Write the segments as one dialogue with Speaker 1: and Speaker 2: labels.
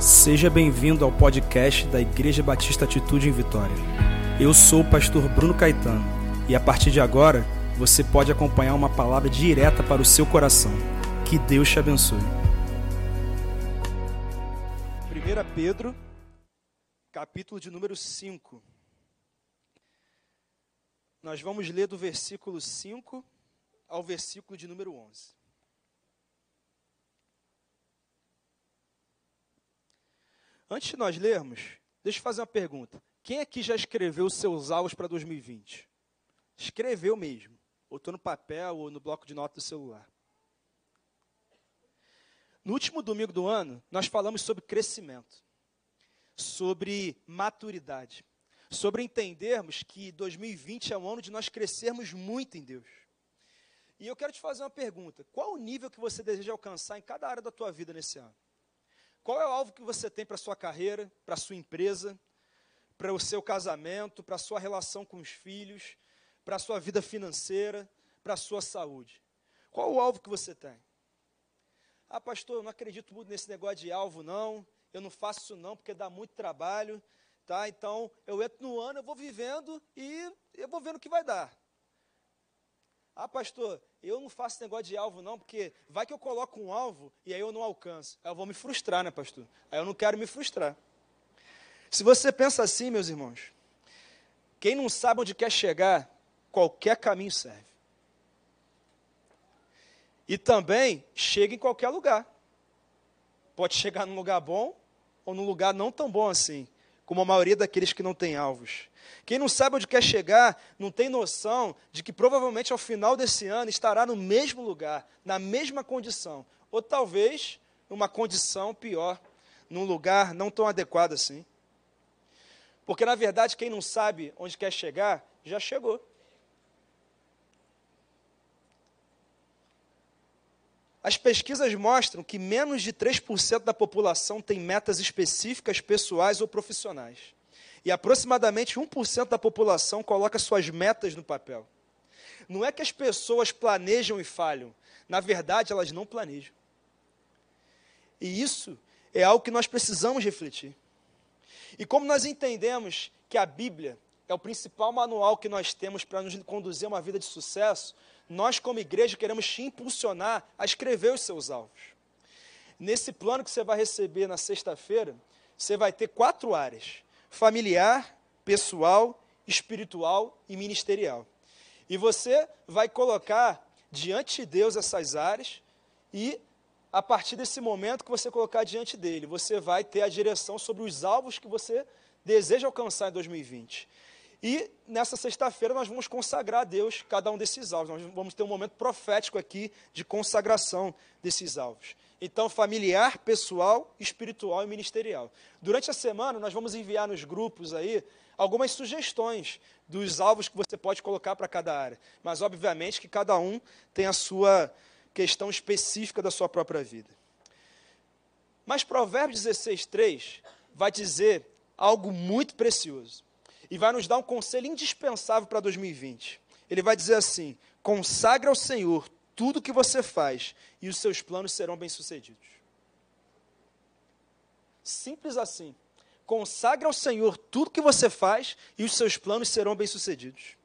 Speaker 1: Seja bem-vindo ao podcast da Igreja Batista Atitude em Vitória. Eu sou o pastor Bruno Caetano e a partir de agora você pode acompanhar uma palavra direta para o seu coração. Que Deus te abençoe. 1 Pedro, capítulo de número 5. Nós vamos ler do versículo 5 ao versículo de número 11. Antes de nós lermos, deixa eu fazer uma pergunta. Quem aqui já escreveu os seus alvos para 2020? Escreveu mesmo. Ou estou no papel ou no bloco de notas do celular. No último domingo do ano, nós falamos sobre crescimento, sobre maturidade, sobre entendermos que 2020 é um ano de nós crescermos muito em Deus. E eu quero te fazer uma pergunta: qual o nível que você deseja alcançar em cada área da tua vida nesse ano? Qual é o alvo que você tem para a sua carreira, para a sua empresa, para o seu casamento, para a sua relação com os filhos, para a sua vida financeira, para a sua saúde? Qual o alvo que você tem? Ah, pastor, eu não acredito muito nesse negócio de alvo, não. Eu não faço isso, não, porque dá muito trabalho. Tá? Então, eu entro no ano, eu vou vivendo e eu vou vendo o que vai dar. Ah, pastor, eu não faço negócio de alvo, não, porque vai que eu coloco um alvo e aí eu não alcanço. Aí eu vou me frustrar, né, pastor? Aí eu não quero me frustrar. Se você pensa assim, meus irmãos, quem não sabe onde quer chegar, qualquer caminho serve. E também chega em qualquer lugar. Pode chegar num lugar bom ou num lugar não tão bom assim como a maioria daqueles que não têm alvos. Quem não sabe onde quer chegar, não tem noção de que provavelmente ao final desse ano estará no mesmo lugar, na mesma condição, ou talvez numa condição pior, num lugar não tão adequado assim. Porque na verdade, quem não sabe onde quer chegar, já chegou. As pesquisas mostram que menos de 3% da população tem metas específicas pessoais ou profissionais. E aproximadamente 1% da população coloca suas metas no papel. Não é que as pessoas planejam e falham, na verdade, elas não planejam. E isso é algo que nós precisamos refletir. E como nós entendemos que a Bíblia é o principal manual que nós temos para nos conduzir a uma vida de sucesso, nós, como igreja, queremos te impulsionar a escrever os seus alvos. Nesse plano que você vai receber na sexta-feira, você vai ter quatro áreas: familiar, pessoal, espiritual e ministerial. E você vai colocar diante de Deus essas áreas e a partir desse momento que você colocar diante dele, você vai ter a direção sobre os alvos que você deseja alcançar em 2020. E nessa sexta-feira nós vamos consagrar a Deus cada um desses alvos. Nós vamos ter um momento profético aqui de consagração desses alvos. Então, familiar, pessoal, espiritual e ministerial. Durante a semana nós vamos enviar nos grupos aí algumas sugestões dos alvos que você pode colocar para cada área. Mas obviamente que cada um tem a sua questão específica da sua própria vida. Mas Provérbios 16:3 vai dizer algo muito precioso e vai nos dar um conselho indispensável para 2020. Ele vai dizer assim: consagra ao Senhor tudo o que você faz e os seus planos serão bem-sucedidos. Simples assim. Consagra ao Senhor tudo que você faz e os seus planos serão bem-sucedidos.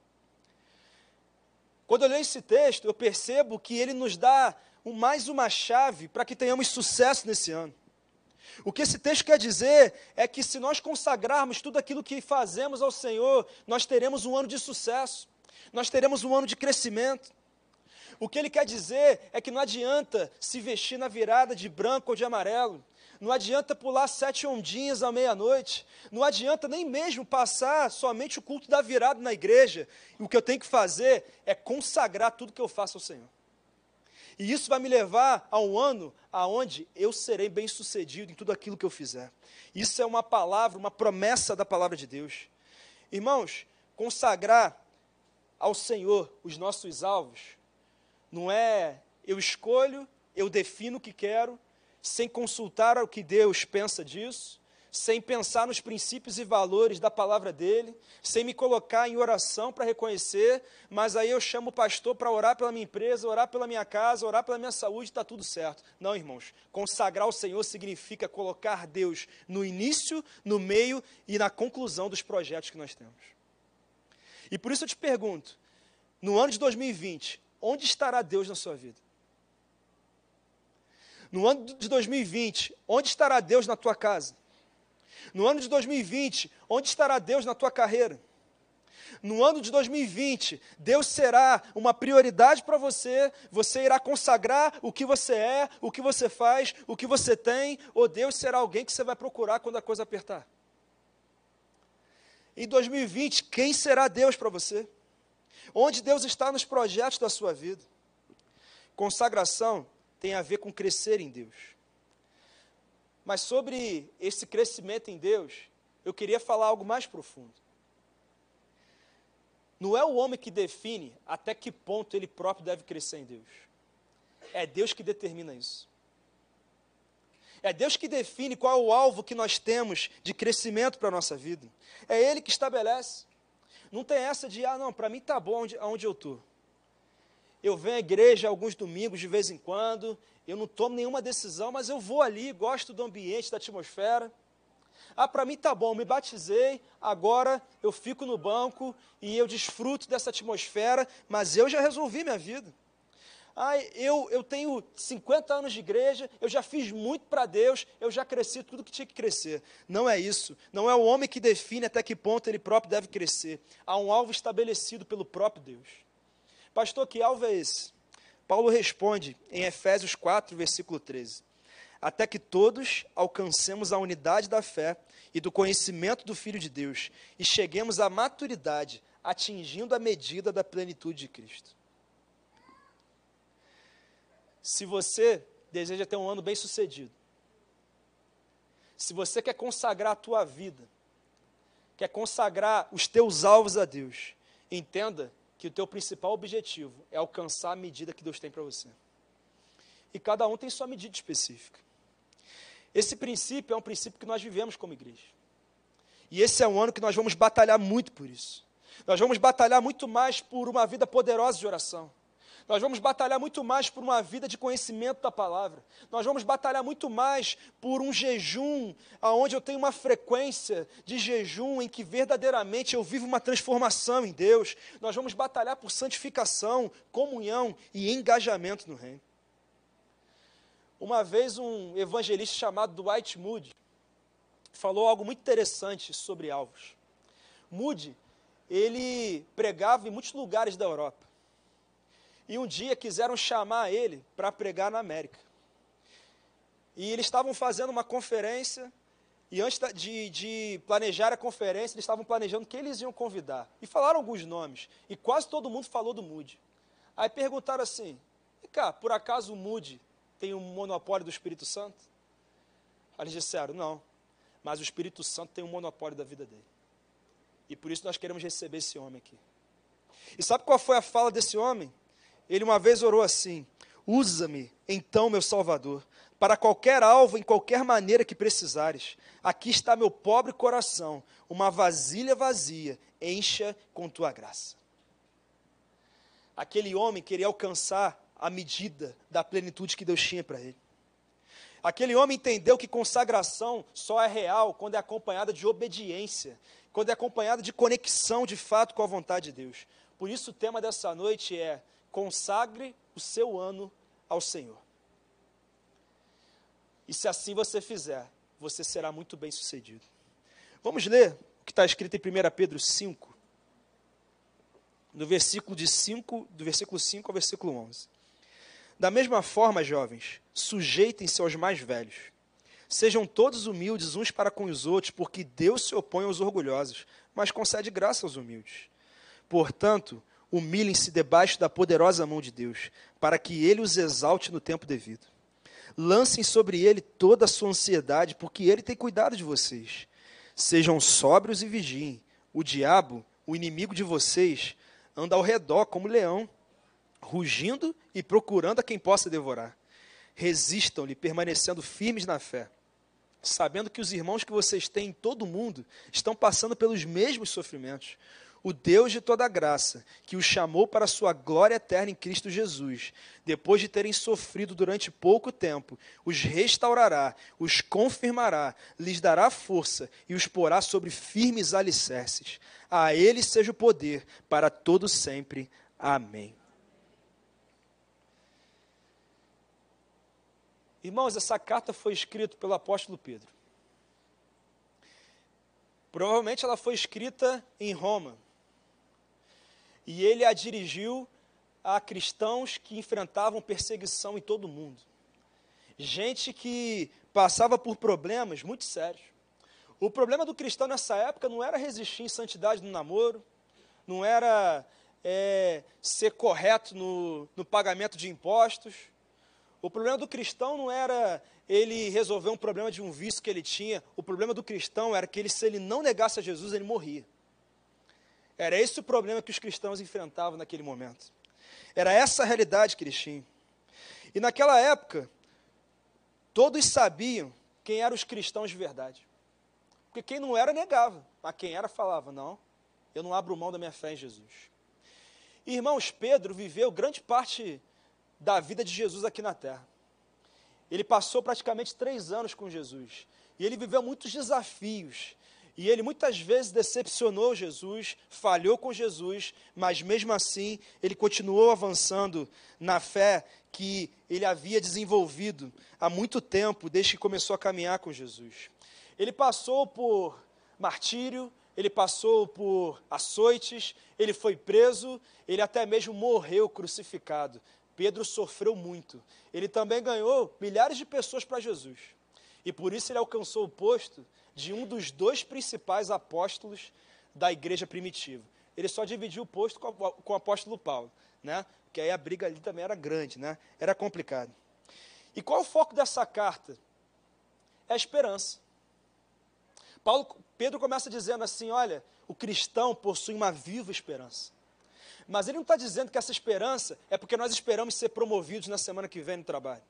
Speaker 1: Quando eu leio esse texto, eu percebo que ele nos dá mais uma chave para que tenhamos sucesso nesse ano. O que esse texto quer dizer é que se nós consagrarmos tudo aquilo que fazemos ao Senhor, nós teremos um ano de sucesso, nós teremos um ano de crescimento. O que ele quer dizer é que não adianta se vestir na virada de branco ou de amarelo, não adianta pular sete ondinhas à meia-noite, não adianta nem mesmo passar somente o culto da virada na igreja. O que eu tenho que fazer é consagrar tudo que eu faço ao Senhor. E isso vai me levar a um ano aonde eu serei bem-sucedido em tudo aquilo que eu fizer. Isso é uma palavra, uma promessa da palavra de Deus. Irmãos, consagrar ao Senhor os nossos alvos não é eu escolho, eu defino o que quero, sem consultar o que Deus pensa disso, sem pensar nos princípios e valores da palavra dele, sem me colocar em oração para reconhecer, mas aí eu chamo o pastor para orar pela minha empresa, orar pela minha casa, orar pela minha saúde, está tudo certo. Não, irmãos, consagrar o Senhor significa colocar Deus no início, no meio e na conclusão dos projetos que nós temos. E por isso eu te pergunto, no ano de 2020, onde estará Deus na sua vida? No ano de 2020, onde estará Deus na tua casa? No ano de 2020, onde estará Deus na tua carreira? No ano de 2020, Deus será uma prioridade para você, você irá consagrar o que você é, o que você faz, o que você tem, ou Deus será alguém que você vai procurar quando a coisa apertar? Em 2020, quem será Deus para você? Onde Deus está nos projetos da sua vida? Consagração tem a ver com crescer em Deus. Mas sobre esse crescimento em Deus, eu queria falar algo mais profundo. Não é o homem que define até que ponto ele próprio deve crescer em Deus. É Deus que determina isso. É Deus que define qual é o alvo que nós temos de crescimento para a nossa vida. É Ele que estabelece. Não tem essa de, ah, não, para mim está bom onde, onde eu estou. Eu venho à igreja alguns domingos de vez em quando, eu não tomo nenhuma decisão, mas eu vou ali, gosto do ambiente, da atmosfera. Ah, para mim tá bom, me batizei, agora eu fico no banco e eu desfruto dessa atmosfera, mas eu já resolvi minha vida. Ah, eu, eu tenho 50 anos de igreja, eu já fiz muito para Deus, eu já cresci tudo que tinha que crescer. Não é isso. Não é o homem que define até que ponto ele próprio deve crescer. Há um alvo estabelecido pelo próprio Deus. Pastor, que alvo é esse? Paulo responde em Efésios 4, versículo 13: Até que todos alcancemos a unidade da fé e do conhecimento do Filho de Deus e cheguemos à maturidade, atingindo a medida da plenitude de Cristo. Se você deseja ter um ano bem sucedido, se você quer consagrar a tua vida, quer consagrar os teus alvos a Deus, entenda que o teu principal objetivo é alcançar a medida que Deus tem para você. E cada um tem sua medida específica. Esse princípio é um princípio que nós vivemos como igreja. E esse é um ano que nós vamos batalhar muito por isso. Nós vamos batalhar muito mais por uma vida poderosa de oração. Nós vamos batalhar muito mais por uma vida de conhecimento da palavra. Nós vamos batalhar muito mais por um jejum, aonde eu tenho uma frequência de jejum em que verdadeiramente eu vivo uma transformação em Deus. Nós vamos batalhar por santificação, comunhão e engajamento no reino. Uma vez um evangelista chamado Dwight Moody falou algo muito interessante sobre alvos. Moody, ele pregava em muitos lugares da Europa. E um dia quiseram chamar ele para pregar na América. E eles estavam fazendo uma conferência, e antes de, de, planejar a conferência, eles estavam planejando quem eles iam convidar. E falaram alguns nomes, e quase todo mundo falou do Moody. Aí perguntaram assim: e cá, por acaso o Moody tem um monopólio do Espírito Santo? Aí eles disseram: não, mas o Espírito Santo tem um monopólio da vida dele. E por isso nós queremos receber esse homem aqui. E sabe qual foi a fala desse homem? Ele uma vez orou assim: Usa-me, então, meu Salvador, para qualquer alvo, em qualquer maneira que precisares. Aqui está meu pobre coração, uma vasilha vazia, encha com tua graça. Aquele homem queria alcançar a medida da plenitude que Deus tinha para ele. Aquele homem entendeu que consagração só é real quando é acompanhada de obediência, quando é acompanhada de conexão de fato com a vontade de Deus. Por isso o tema dessa noite é consagre o seu ano ao Senhor. E se assim você fizer, você será muito bem sucedido. Vamos ler o que está escrito em 1 Pedro 5, no versículo de 5, do versículo 5 ao versículo 11. Da mesma forma, jovens, sujeitem-se aos mais velhos. Sejam todos humildes uns para com os outros, porque Deus se opõe aos orgulhosos, mas concede graça aos humildes. Portanto, humilhem-se debaixo da poderosa mão de Deus, para que ele os exalte no tempo devido. Lancem sobre ele toda a sua ansiedade, porque ele tem cuidado de vocês. Sejam sóbrios e vigiem. O diabo, o inimigo de vocês, anda ao redor como leão, rugindo e procurando a quem possa devorar. Resistam-lhe, permanecendo firmes na fé. sabendo que os irmãos que vocês têm em todo o mundo estão passando pelos mesmos sofrimentos. O Deus de toda graça, que os chamou para a sua glória eterna em Cristo Jesus, depois de terem sofrido durante pouco tempo, os restaurará, os confirmará, lhes dará força e os porá sobre firmes alicerces. A ele seja o poder para todo sempre. Amém. Irmãos, essa carta foi escrita pelo apóstolo Pedro. Provavelmente ela foi escrita em Roma. E ele a dirigiu a cristãos que enfrentavam perseguição em todo o mundo. Gente que passava por problemas muito sérios. O problema do cristão nessa época não era resistir em santidade no namoro, não era é, ser correto no, no pagamento de impostos, o problema do cristão não era ele resolver um problema de um vício que ele tinha. O problema do cristão era que ele, se ele não negasse a Jesus, ele morria. Era esse o problema que os cristãos enfrentavam naquele momento. Era essa a realidade que eles tinham. E naquela época, todos sabiam quem eram os cristãos de verdade. Porque quem não era, negava. Mas quem era, falava: não, eu não abro mão da minha fé em Jesus. Irmãos, Pedro viveu grande parte da vida de Jesus aqui na terra. Ele passou praticamente três anos com Jesus. E ele viveu muitos desafios. E ele muitas vezes decepcionou Jesus, falhou com Jesus, mas mesmo assim ele continuou avançando na fé que ele havia desenvolvido há muito tempo, desde que começou a caminhar com Jesus. Ele passou por martírio, ele passou por açoites, ele foi preso, ele até mesmo morreu crucificado. Pedro sofreu muito. Ele também ganhou milhares de pessoas para Jesus. E por isso ele alcançou o posto de um dos dois principais apóstolos da igreja primitiva. Ele só dividiu o posto com, com o apóstolo Paulo, né? Porque aí a briga ali também era grande, né? Era complicado. E qual o foco dessa carta? É a esperança. Paulo, Pedro começa dizendo assim: olha, o cristão possui uma viva esperança. Mas ele não está dizendo que essa esperança é porque nós esperamos ser promovidos na semana que vem no trabalho.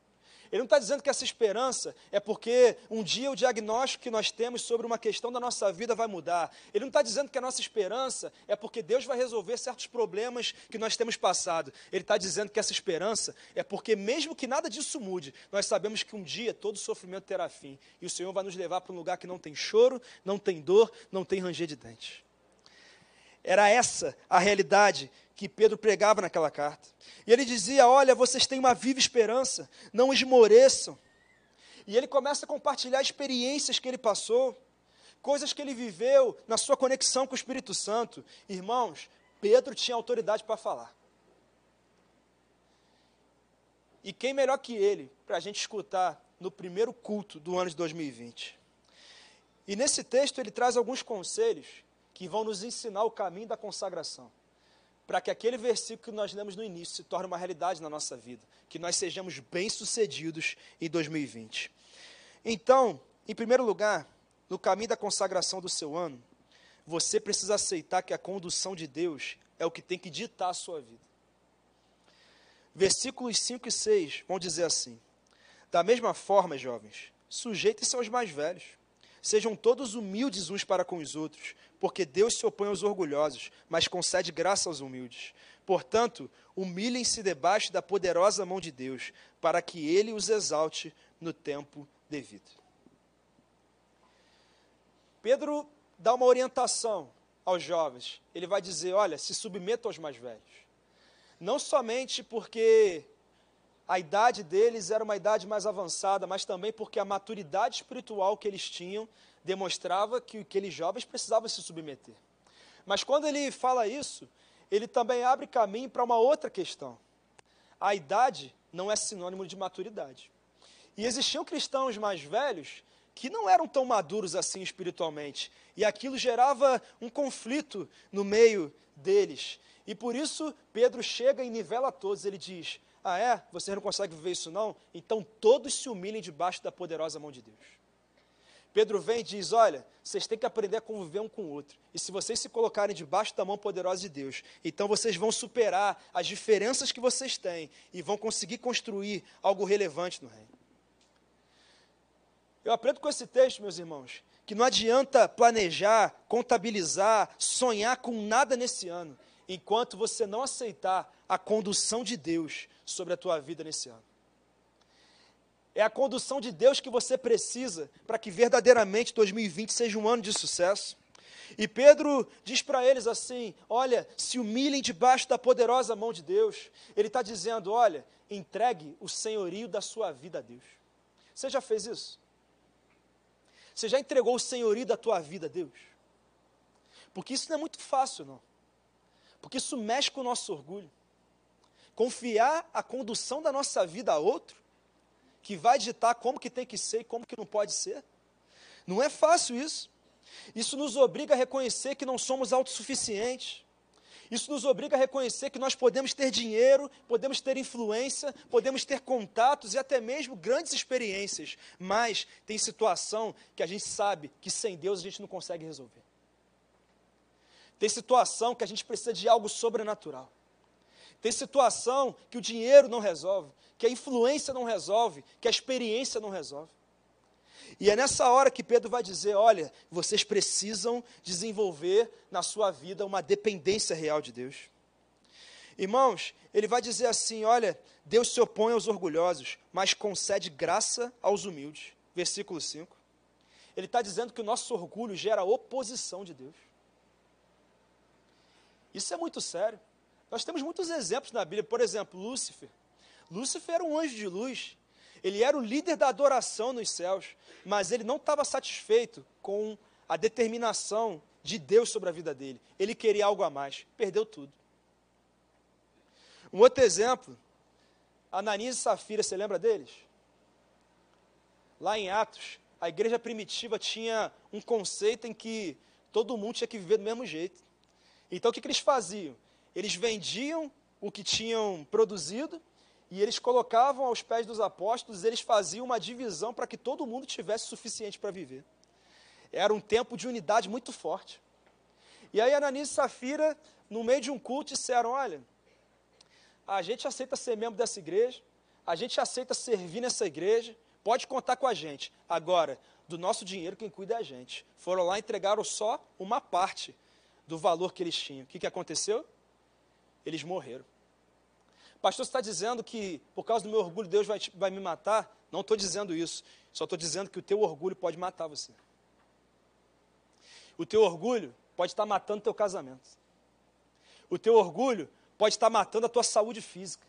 Speaker 1: Ele não está dizendo que essa esperança é porque um dia o diagnóstico que nós temos sobre uma questão da nossa vida vai mudar. Ele não está dizendo que a nossa esperança é porque Deus vai resolver certos problemas que nós temos passado. Ele está dizendo que essa esperança é porque, mesmo que nada disso mude, nós sabemos que um dia todo sofrimento terá fim. E o Senhor vai nos levar para um lugar que não tem choro, não tem dor, não tem ranger de dentes. Era essa a realidade que Pedro pregava naquela carta. E ele dizia: Olha, vocês têm uma viva esperança, não esmoreçam. E ele começa a compartilhar experiências que ele passou, coisas que ele viveu na sua conexão com o Espírito Santo. Irmãos, Pedro tinha autoridade para falar. E quem melhor que ele para a gente escutar no primeiro culto do ano de 2020? E nesse texto ele traz alguns conselhos que vão nos ensinar o caminho da consagração para que aquele versículo que nós lemos no início se torne uma realidade na nossa vida, que nós sejamos bem-sucedidos em 2020. Então, em primeiro lugar, no caminho da consagração do seu ano, você precisa aceitar que a condução de Deus é o que tem que ditar a sua vida. Versículos 5 e 6 vão dizer assim: Da mesma forma, jovens, sujeitem-se aos mais velhos. Sejam todos humildes uns para com os outros, porque Deus se opõe aos orgulhosos, mas concede graça aos humildes. Portanto, humilhem-se debaixo da poderosa mão de Deus, para que ele os exalte no tempo devido. Pedro dá uma orientação aos jovens. Ele vai dizer: olha, se submetam aos mais velhos. Não somente porque a idade deles era uma idade mais avançada, mas também porque a maturidade espiritual que eles tinham demonstrava que aqueles jovens precisavam se submeter. Mas quando ele fala isso, ele também abre caminho para uma outra questão. A idade não é sinônimo de maturidade. E existiam cristãos mais velhos que não eram tão maduros assim espiritualmente, e aquilo gerava um conflito no meio deles. E por isso Pedro chega e nivela todos, ele diz: ah, é? Você não consegue viver isso não? Então todos se humilhem debaixo da poderosa mão de Deus. Pedro vem e diz: Olha, vocês têm que aprender a conviver um com o outro. E se vocês se colocarem debaixo da mão poderosa de Deus, então vocês vão superar as diferenças que vocês têm e vão conseguir construir algo relevante no reino. Eu aprendo com esse texto, meus irmãos, que não adianta planejar, contabilizar, sonhar com nada nesse ano, enquanto você não aceitar a condução de Deus sobre a tua vida nesse ano. É a condução de Deus que você precisa para que verdadeiramente 2020 seja um ano de sucesso. E Pedro diz para eles assim: Olha, se humilhem debaixo da poderosa mão de Deus. Ele está dizendo: Olha, entregue o senhorio da sua vida a Deus. Você já fez isso? Você já entregou o senhorio da tua vida a Deus? Porque isso não é muito fácil, não. Porque isso mexe com o nosso orgulho. Confiar a condução da nossa vida a outro, que vai ditar como que tem que ser e como que não pode ser. Não é fácil isso. Isso nos obriga a reconhecer que não somos autossuficientes. Isso nos obriga a reconhecer que nós podemos ter dinheiro, podemos ter influência, podemos ter contatos e até mesmo grandes experiências, mas tem situação que a gente sabe que sem Deus a gente não consegue resolver. Tem situação que a gente precisa de algo sobrenatural. Tem situação que o dinheiro não resolve, que a influência não resolve, que a experiência não resolve. E é nessa hora que Pedro vai dizer: olha, vocês precisam desenvolver na sua vida uma dependência real de Deus. Irmãos, ele vai dizer assim: olha, Deus se opõe aos orgulhosos, mas concede graça aos humildes. Versículo 5. Ele está dizendo que o nosso orgulho gera oposição de Deus. Isso é muito sério. Nós temos muitos exemplos na Bíblia. Por exemplo, Lúcifer. Lúcifer era um anjo de luz. Ele era o líder da adoração nos céus, mas ele não estava satisfeito com a determinação de Deus sobre a vida dele. Ele queria algo a mais, perdeu tudo. Um outro exemplo, Ananias e Safira, você lembra deles? Lá em Atos, a igreja primitiva tinha um conceito em que todo mundo tinha que viver do mesmo jeito. Então o que, que eles faziam? Eles vendiam o que tinham produzido e eles colocavam aos pés dos apóstolos, eles faziam uma divisão para que todo mundo tivesse suficiente para viver. Era um tempo de unidade muito forte. E aí Ananias e Safira, no meio de um culto, disseram: Olha, a gente aceita ser membro dessa igreja, a gente aceita servir nessa igreja, pode contar com a gente. Agora, do nosso dinheiro, quem cuida é a gente. Foram lá e entregaram só uma parte do valor que eles tinham. O que, que aconteceu? Eles morreram. Pastor, você está dizendo que por causa do meu orgulho Deus vai, vai me matar? Não estou dizendo isso. Só estou dizendo que o teu orgulho pode matar você. O teu orgulho pode estar matando teu casamento. O teu orgulho pode estar matando a tua saúde física.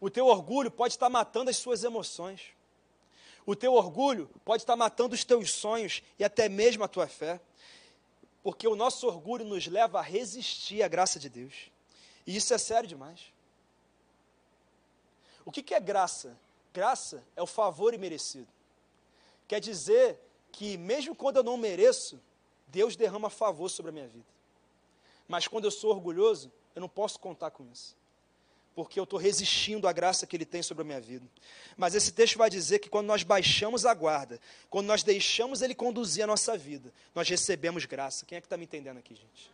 Speaker 1: O teu orgulho pode estar matando as suas emoções. O teu orgulho pode estar matando os teus sonhos e até mesmo a tua fé. Porque o nosso orgulho nos leva a resistir à graça de Deus. E isso é sério demais. O que, é graça? Graça é o favor imerecido. Quer dizer que, mesmo quando eu não mereço, Deus derrama favor sobre a minha vida. Mas quando eu sou orgulhoso, eu não posso contar com isso. Porque eu estou resistindo à graça que Ele tem sobre a minha vida. Mas esse texto vai dizer que quando nós baixamos a guarda, quando nós deixamos Ele conduzir a nossa vida, nós recebemos graça. Quem é que está me entendendo aqui, gente?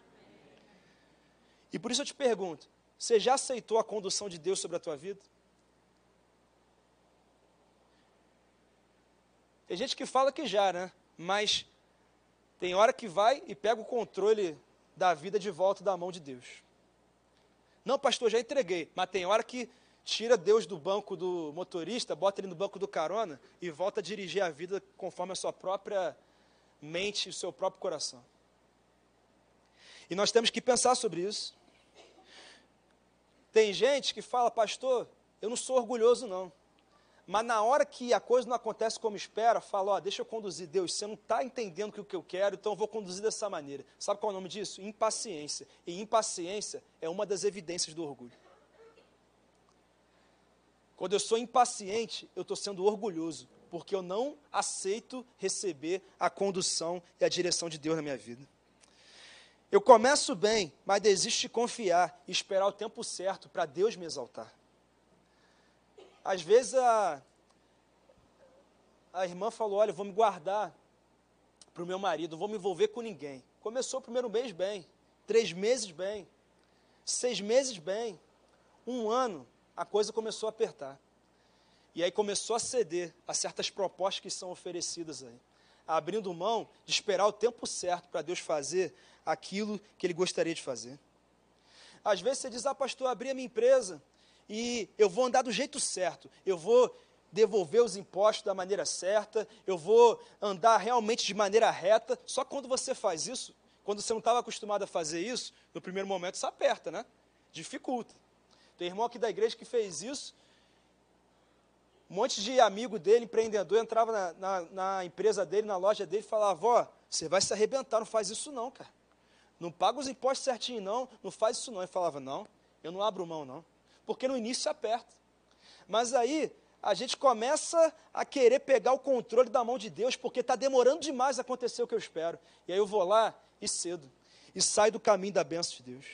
Speaker 1: E por isso eu te pergunto: você já aceitou a condução de Deus sobre a tua vida? Tem gente que fala que já, né? Mas tem hora que vai e pega o controle da vida de volta da mão de Deus. Não, pastor, já entreguei. Mas tem hora que tira Deus do banco do motorista, bota ele no banco do carona e volta a dirigir a vida conforme a sua própria mente e o seu próprio coração. E nós temos que pensar sobre isso. Tem gente que fala, pastor, eu não sou orgulhoso, não. Mas na hora que a coisa não acontece como espera, fala, ó, deixa eu conduzir, Deus, você não está entendendo o que eu quero, então eu vou conduzir dessa maneira. Sabe qual é o nome disso? Impaciência. E impaciência é uma das evidências do orgulho. Quando eu sou impaciente, eu estou sendo orgulhoso, porque eu não aceito receber a condução e a direção de Deus na minha vida. Eu começo bem, mas desisto de confiar e esperar o tempo certo para Deus me exaltar. Às vezes a, a irmã falou: Olha, vou me guardar para o meu marido, vou me envolver com ninguém. Começou o primeiro mês bem, três meses bem, seis meses bem, um ano, a coisa começou a apertar. E aí começou a ceder a certas propostas que são oferecidas aí, abrindo mão de esperar o tempo certo para Deus fazer aquilo que ele gostaria de fazer. Às vezes você diz: "Ah, pastor, abri a minha empresa e eu vou andar do jeito certo. Eu vou devolver os impostos da maneira certa, eu vou andar realmente de maneira reta". Só quando você faz isso, quando você não estava acostumado a fazer isso, no primeiro momento isso aperta, né? Dificulta. Tem irmão aqui da igreja que fez isso. Um monte de amigo dele, empreendedor, entrava na, na, na empresa dele, na loja dele, e falava: Ó, você vai se arrebentar, não faz isso não, cara. Não paga os impostos certinho, não, não faz isso não. Ele falava: Não, eu não abro mão, não. Porque no início aperta. Mas aí a gente começa a querer pegar o controle da mão de Deus, porque está demorando demais acontecer o que eu espero. E aí eu vou lá e cedo. E saio do caminho da bênção de Deus.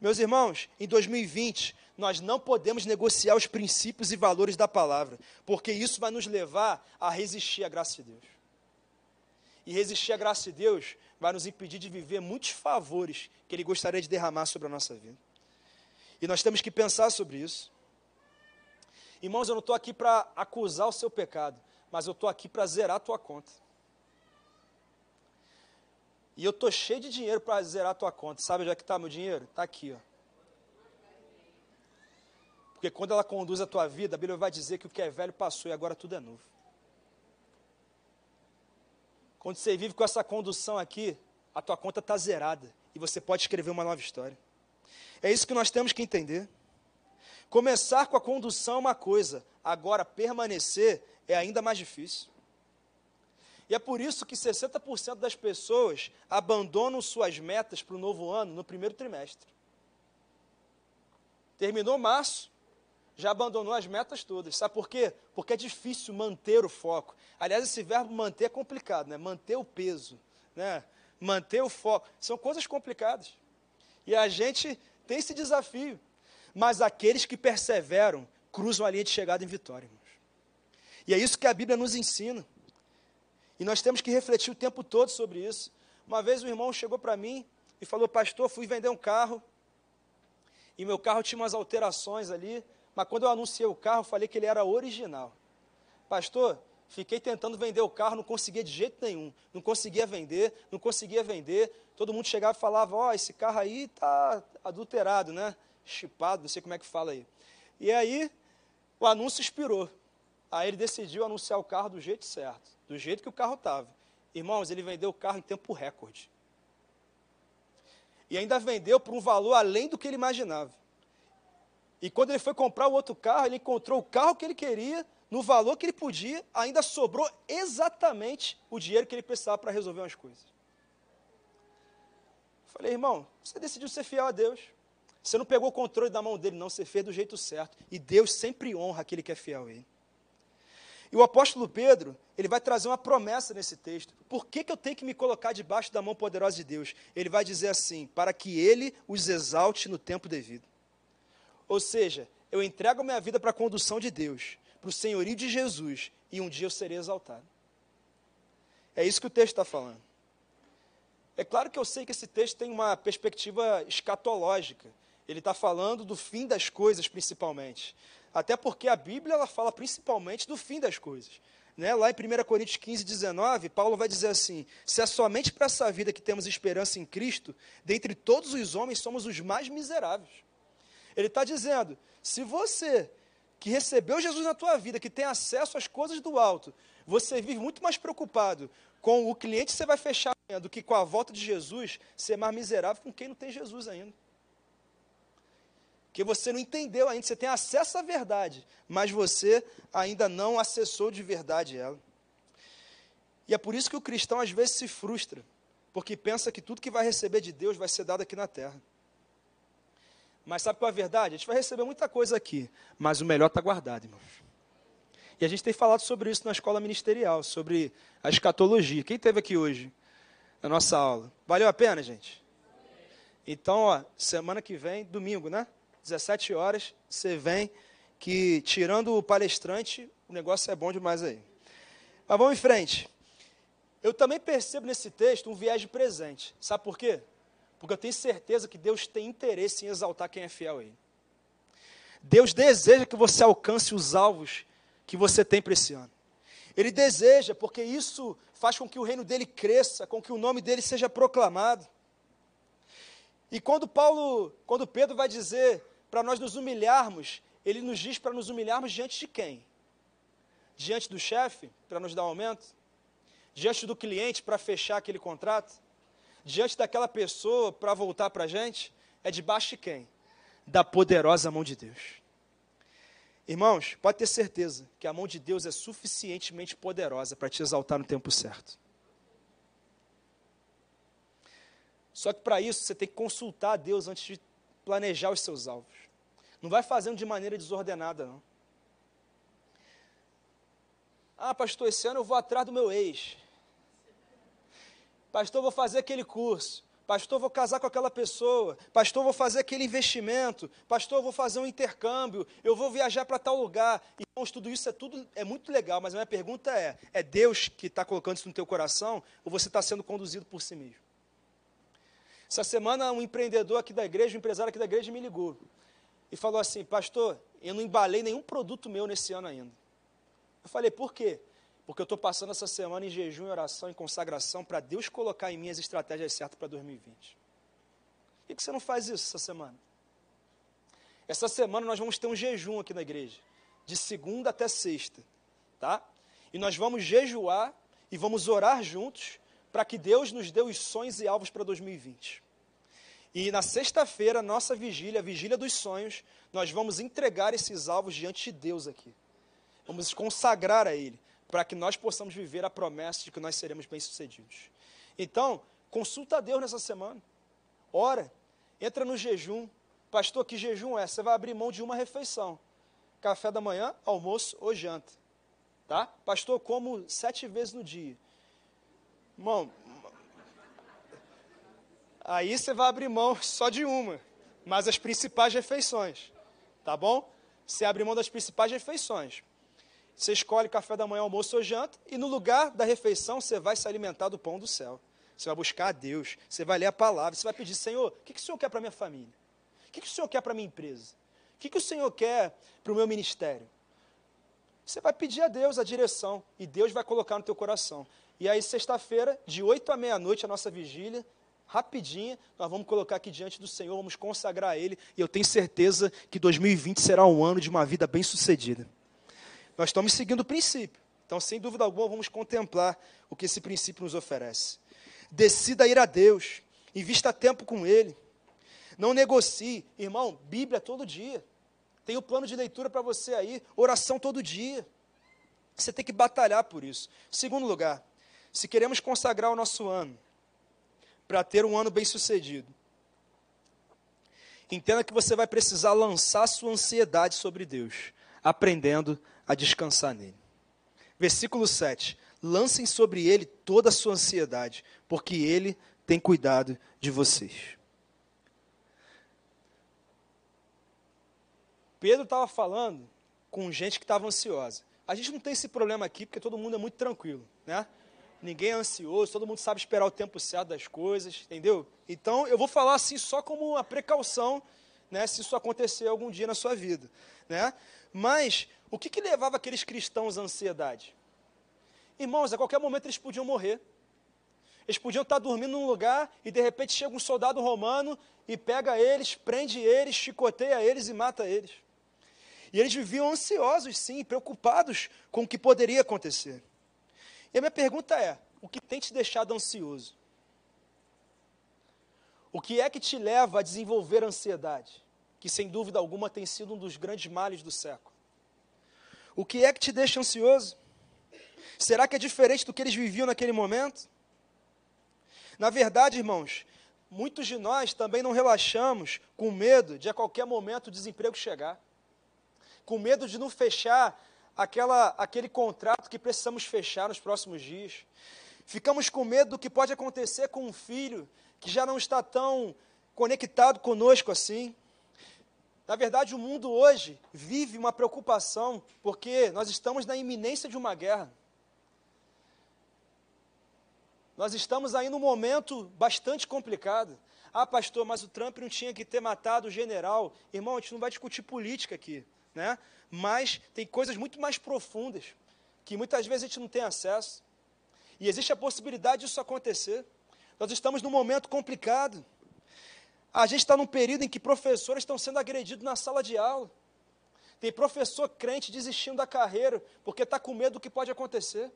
Speaker 1: Meus irmãos, em 2020, nós não podemos negociar os princípios e valores da palavra, porque isso vai nos levar a resistir à graça de Deus. E resistir à graça de Deus vai nos impedir de viver muitos favores que Ele gostaria de derramar sobre a nossa vida. E nós temos que pensar sobre isso. Irmãos, eu não estou aqui para acusar o seu pecado, mas eu estou aqui para zerar a tua conta. E eu estou cheio de dinheiro para zerar a tua conta. Sabe onde é que está meu dinheiro? Está aqui, ó. Porque quando ela conduz a tua vida, a Bíblia vai dizer que o que é velho passou e agora tudo é novo. Quando você vive com essa condução aqui, a tua conta está zerada e você pode escrever uma nova história. É isso que nós temos que entender. Começar com a condução é uma coisa, agora permanecer é ainda mais difícil. E é por isso que 60% das pessoas abandonam suas metas para o novo ano no primeiro trimestre. Terminou março, já abandonou as metas todas. Sabe por quê? Porque é difícil manter o foco. Aliás, esse verbo manter é complicado, né? Manter o peso, né? Manter o foco. São coisas complicadas. E a gente tem esse desafio. Mas aqueles que perseveram cruzam a linha de chegada em vitória, irmãos. E é isso que a Bíblia nos ensina. E nós temos que refletir o tempo todo sobre isso. Uma vez um irmão chegou para mim e falou: Pastor, fui vender um carro. E meu carro tinha umas alterações ali. Mas quando eu anunciei o carro, falei que ele era original. Pastor, fiquei tentando vender o carro, não conseguia de jeito nenhum. Não conseguia vender, não conseguia vender. Todo mundo chegava e falava: Ó, oh, esse carro aí está adulterado, né? Chipado, não sei como é que fala aí. E aí, o anúncio expirou. Aí ele decidiu anunciar o carro do jeito certo, do jeito que o carro estava. Irmãos, ele vendeu o carro em tempo recorde. E ainda vendeu por um valor além do que ele imaginava. E quando ele foi comprar o outro carro, ele encontrou o carro que ele queria, no valor que ele podia, ainda sobrou exatamente o dinheiro que ele precisava para resolver umas coisas. Falei, irmão, você decidiu ser fiel a Deus. Você não pegou o controle da mão dele, não, você fez do jeito certo. E Deus sempre honra aquele que é fiel a ele. E o apóstolo Pedro, ele vai trazer uma promessa nesse texto. Por que, que eu tenho que me colocar debaixo da mão poderosa de Deus? Ele vai dizer assim: para que ele os exalte no tempo devido. Ou seja, eu entrego minha vida para a condução de Deus, para o senhorio de Jesus, e um dia eu serei exaltado. É isso que o texto está falando. É claro que eu sei que esse texto tem uma perspectiva escatológica. Ele está falando do fim das coisas, principalmente. Até porque a Bíblia ela fala principalmente do fim das coisas. Né? Lá em 1 Coríntios 15, 19, Paulo vai dizer assim: Se é somente para essa vida que temos esperança em Cristo, dentre todos os homens somos os mais miseráveis. Ele está dizendo: se você que recebeu Jesus na tua vida, que tem acesso às coisas do alto, você vive muito mais preocupado com o cliente você vai fechar do que com a volta de Jesus, ser mais miserável com quem não tem Jesus ainda que você não entendeu ainda, você tem acesso à verdade, mas você ainda não acessou de verdade ela. E é por isso que o cristão às vezes se frustra, porque pensa que tudo que vai receber de Deus vai ser dado aqui na terra. Mas sabe qual é a verdade? A gente vai receber muita coisa aqui, mas o melhor está guardado, irmãos. E a gente tem falado sobre isso na escola ministerial, sobre a escatologia. Quem teve aqui hoje na nossa aula? Valeu a pena, gente? Então, ó, semana que vem, domingo, né? 17 horas, você vem, que tirando o palestrante, o negócio é bom demais aí. Mas vamos em frente. Eu também percebo nesse texto um viés de presente. Sabe por quê? Porque eu tenho certeza que Deus tem interesse em exaltar quem é fiel a Ele. Deus deseja que você alcance os alvos que você tem para esse ano. Ele deseja, porque isso faz com que o reino dele cresça, com que o nome dele seja proclamado. E quando Paulo, quando Pedro vai dizer para nós nos humilharmos, ele nos diz para nos humilharmos diante de quem? Diante do chefe, para nos dar um aumento? Diante do cliente, para fechar aquele contrato? Diante daquela pessoa, para voltar para a gente? É debaixo de quem? Da poderosa mão de Deus. Irmãos, pode ter certeza que a mão de Deus é suficientemente poderosa para te exaltar no tempo certo. Só que para isso você tem que consultar a Deus antes de planejar os seus alvos. Não vai fazendo de maneira desordenada, não. Ah, pastor, esse ano eu vou atrás do meu ex. Pastor, vou fazer aquele curso. Pastor, vou casar com aquela pessoa. Pastor, vou fazer aquele investimento. Pastor, vou fazer um intercâmbio. Eu vou viajar para tal lugar. Irmãos, tudo isso é tudo é muito legal, mas a minha pergunta é: é Deus que está colocando isso no teu coração ou você está sendo conduzido por si mesmo? Essa semana um empreendedor aqui da igreja, um empresário aqui da igreja me ligou e falou assim: Pastor, eu não embalei nenhum produto meu nesse ano ainda. Eu falei: Por quê? Porque eu estou passando essa semana em jejum, oração e consagração para Deus colocar em mim as estratégias certas para 2020. Por que você não faz isso essa semana? Essa semana nós vamos ter um jejum aqui na igreja, de segunda até sexta, tá? E nós vamos jejuar e vamos orar juntos para que Deus nos dê os sonhos e alvos para 2020. E na sexta-feira, nossa vigília, a vigília dos sonhos, nós vamos entregar esses alvos diante de Deus aqui. Vamos consagrar a Ele para que nós possamos viver a promessa de que nós seremos bem-sucedidos. Então, consulta a Deus nessa semana. Ora, entra no jejum. Pastor, que jejum é? Você vai abrir mão de uma refeição. Café da manhã, almoço ou janta. Tá? Pastor, como sete vezes no dia. Irmão, aí você vai abrir mão só de uma, mas as principais refeições. Tá bom? Você abre mão das principais refeições. Você escolhe café da manhã, almoço ou janta, e no lugar da refeição você vai se alimentar do pão do céu. Você vai buscar a Deus, você vai ler a palavra, você vai pedir, Senhor, o que, que o Senhor quer para a minha família? O que, que o Senhor quer para a minha empresa? O que, que o Senhor quer para o meu ministério? Você vai pedir a Deus a direção, e Deus vai colocar no teu coração. E aí, sexta-feira, de 8 à meia-noite, a nossa vigília, rapidinha, nós vamos colocar aqui diante do Senhor, vamos consagrar a Ele, e eu tenho certeza que 2020 será um ano de uma vida bem-sucedida. Nós estamos seguindo o princípio. Então, sem dúvida alguma, vamos contemplar o que esse princípio nos oferece. Decida ir a Deus, invista tempo com Ele. Não negocie, irmão, Bíblia todo dia. Tem o plano de leitura para você aí, oração todo dia. Você tem que batalhar por isso. Segundo lugar, se queremos consagrar o nosso ano para ter um ano bem-sucedido, entenda que você vai precisar lançar sua ansiedade sobre Deus, aprendendo a descansar nele. Versículo 7: Lancem sobre ele toda a sua ansiedade, porque ele tem cuidado de vocês. Pedro estava falando com gente que estava ansiosa. A gente não tem esse problema aqui porque todo mundo é muito tranquilo, né? Ninguém é ansioso, todo mundo sabe esperar o tempo certo das coisas, entendeu? Então eu vou falar assim só como uma precaução, né, se isso acontecer algum dia na sua vida, né? Mas o que, que levava aqueles cristãos à ansiedade? Irmãos, a qualquer momento eles podiam morrer. Eles podiam estar dormindo num lugar e de repente chega um soldado romano e pega eles, prende eles, chicoteia eles e mata eles. E eles viviam ansiosos, sim, preocupados com o que poderia acontecer. E a minha pergunta é: o que tem te deixado ansioso? O que é que te leva a desenvolver ansiedade? Que sem dúvida alguma tem sido um dos grandes males do século. O que é que te deixa ansioso? Será que é diferente do que eles viviam naquele momento? Na verdade, irmãos, muitos de nós também não relaxamos com medo de a qualquer momento o desemprego chegar, com medo de não fechar aquela, aquele contrato que precisamos fechar nos próximos dias. Ficamos com medo do que pode acontecer com um filho que já não está tão conectado conosco assim. Na verdade, o mundo hoje vive uma preocupação, porque nós estamos na iminência de uma guerra. Nós estamos aí num momento bastante complicado. Ah, pastor, mas o Trump não tinha que ter matado o general. Irmão, a gente não vai discutir política aqui. né? mas tem coisas muito mais profundas que muitas vezes a gente não tem acesso. E existe a possibilidade disso acontecer. Nós estamos num momento complicado. A gente está num período em que professores estão sendo agredidos na sala de aula. Tem professor crente desistindo da carreira porque está com medo do que pode acontecer.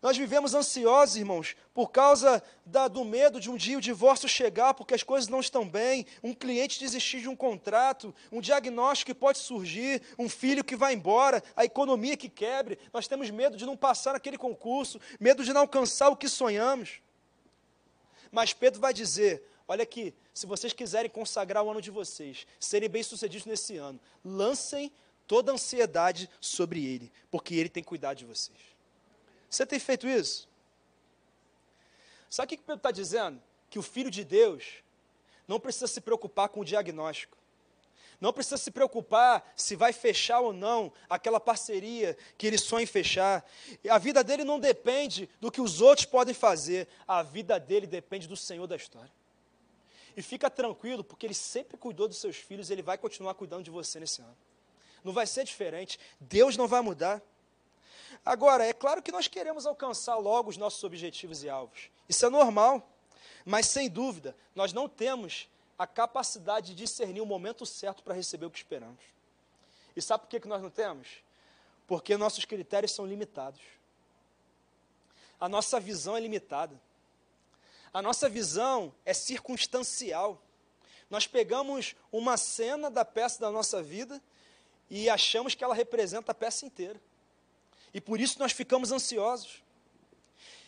Speaker 1: Nós vivemos ansiosos, irmãos, por causa da, do medo de um dia o divórcio chegar, porque as coisas não estão bem, um cliente desistir de um contrato, um diagnóstico que pode surgir, um filho que vai embora, a economia que quebre. Nós temos medo de não passar naquele concurso, medo de não alcançar o que sonhamos. Mas Pedro vai dizer: olha aqui, se vocês quiserem consagrar o ano de vocês, serem bem-sucedidos nesse ano, lancem toda a ansiedade sobre ele, porque ele tem cuidado de vocês. Você tem feito isso? Sabe o que Pedro está dizendo? Que o Filho de Deus não precisa se preocupar com o diagnóstico. Não precisa se preocupar se vai fechar ou não aquela parceria que ele sonha em fechar. A vida dele não depende do que os outros podem fazer. A vida dele depende do Senhor da história. E fica tranquilo, porque ele sempre cuidou dos seus filhos e ele vai continuar cuidando de você nesse ano. Não vai ser diferente. Deus não vai mudar. Agora, é claro que nós queremos alcançar logo os nossos objetivos e alvos. Isso é normal. Mas, sem dúvida, nós não temos a capacidade de discernir o momento certo para receber o que esperamos. E sabe por que, que nós não temos? Porque nossos critérios são limitados. A nossa visão é limitada. A nossa visão é circunstancial. Nós pegamos uma cena da peça da nossa vida e achamos que ela representa a peça inteira. E por isso nós ficamos ansiosos.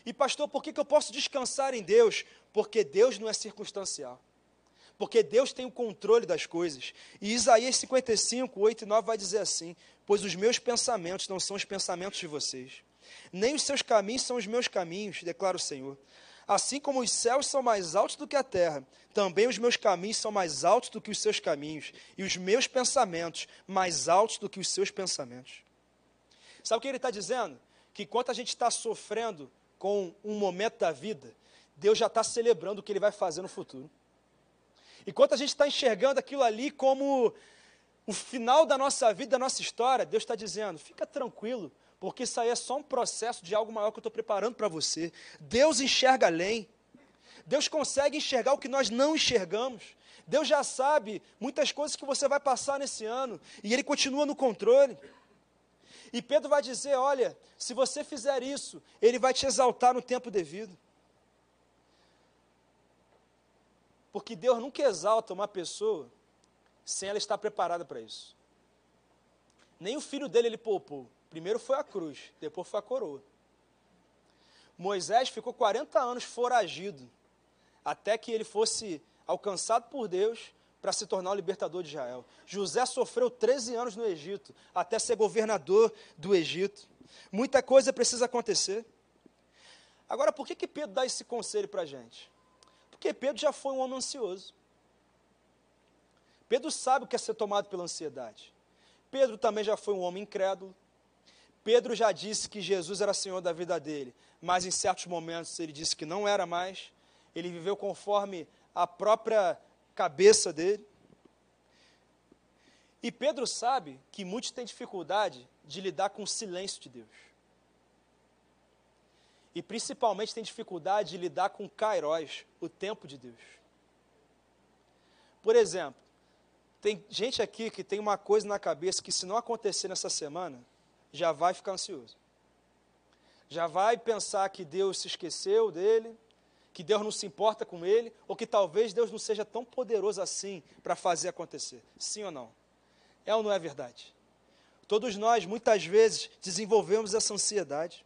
Speaker 1: E pastor, por que, eu posso descansar em Deus? Porque Deus não é circunstancial. Porque Deus tem o controle das coisas. E Isaías 55, 8 e 9 vai dizer assim: Pois os meus pensamentos não são os pensamentos de vocês, nem os seus caminhos são os meus caminhos, declara o Senhor. Assim como os céus são mais altos do que a terra, também os meus caminhos são mais altos do que os seus caminhos, e os meus pensamentos mais altos do que os seus pensamentos. Sabe o que ele está dizendo? Que enquanto a gente está sofrendo com um momento da vida, Deus já está celebrando o que ele vai fazer no futuro. Enquanto a gente está enxergando aquilo ali como o final da nossa vida, da nossa história, Deus está dizendo: fica tranquilo, porque isso aí é só um processo de algo maior que eu estou preparando para você. Deus enxerga além. Deus consegue enxergar o que nós não enxergamos. Deus já sabe muitas coisas que você vai passar nesse ano e Ele continua no controle. E Pedro vai dizer: olha, se você fizer isso, ele vai te exaltar no tempo devido. Porque Deus nunca exalta uma pessoa sem ela estar preparada para isso. Nem o filho dele ele poupou. Primeiro foi a cruz, depois foi a coroa. Moisés ficou 40 anos foragido, até que ele fosse alcançado por Deus para se tornar o libertador de Israel. José sofreu 13 anos no Egito, até ser governador do Egito. Muita coisa precisa acontecer. Agora, por que, que Pedro dá esse conselho para a gente? Porque Pedro já foi um homem ansioso. Pedro sabe o que é ser tomado pela ansiedade. Pedro também já foi um homem incrédulo. Pedro já disse que Jesus era Senhor da vida dele, mas em certos momentos ele disse que não era mais. Ele viveu conforme a própria cabeça dele. E Pedro sabe que muitos têm dificuldade de lidar com o silêncio de Deus. E principalmente tem dificuldade de lidar com kairos, o tempo de Deus. Por exemplo, tem gente aqui que tem uma coisa na cabeça que se não acontecer nessa semana, já vai ficar ansioso. Já vai pensar que Deus se esqueceu dele, que Deus não se importa com ele, ou que talvez Deus não seja tão poderoso assim para fazer acontecer. Sim ou não? É ou não é verdade? Todos nós, muitas vezes, desenvolvemos essa ansiedade.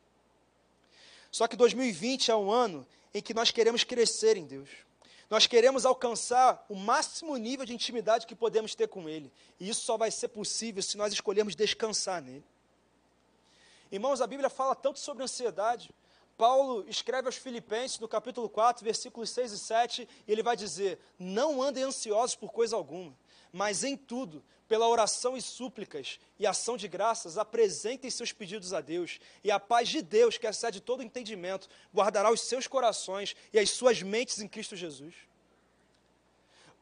Speaker 1: Só que 2020 é um ano em que nós queremos crescer em Deus. Nós queremos alcançar o máximo nível de intimidade que podemos ter com Ele. E isso só vai ser possível se nós escolhermos descansar nele. Irmãos, a Bíblia fala tanto sobre ansiedade. Paulo escreve aos Filipenses, no capítulo 4, versículos 6 e 7, e ele vai dizer: Não andem ansiosos por coisa alguma, mas em tudo, pela oração e súplicas e ação de graças, apresentem seus pedidos a Deus, e a paz de Deus, que excede todo entendimento, guardará os seus corações e as suas mentes em Cristo Jesus.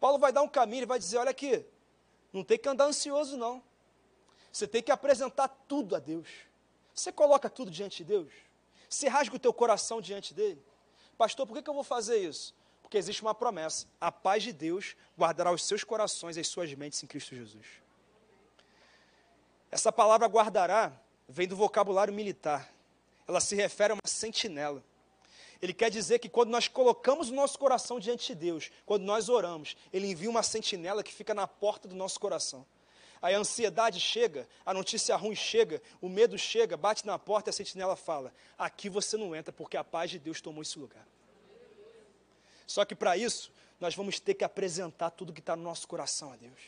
Speaker 1: Paulo vai dar um caminho, ele vai dizer: Olha aqui, não tem que andar ansioso, não. Você tem que apresentar tudo a Deus. Você coloca tudo diante de Deus. Você rasga o teu coração diante dele. Pastor, por que, que eu vou fazer isso? Porque existe uma promessa: a paz de Deus guardará os seus corações e as suas mentes em Cristo Jesus. Essa palavra guardará vem do vocabulário militar. Ela se refere a uma sentinela. Ele quer dizer que quando nós colocamos o nosso coração diante de Deus, quando nós oramos, Ele envia uma sentinela que fica na porta do nosso coração. Aí a ansiedade chega, a notícia ruim chega, o medo chega, bate na porta e a sentinela fala: Aqui você não entra, porque a paz de Deus tomou esse lugar. Só que para isso, nós vamos ter que apresentar tudo que está no nosso coração a Deus.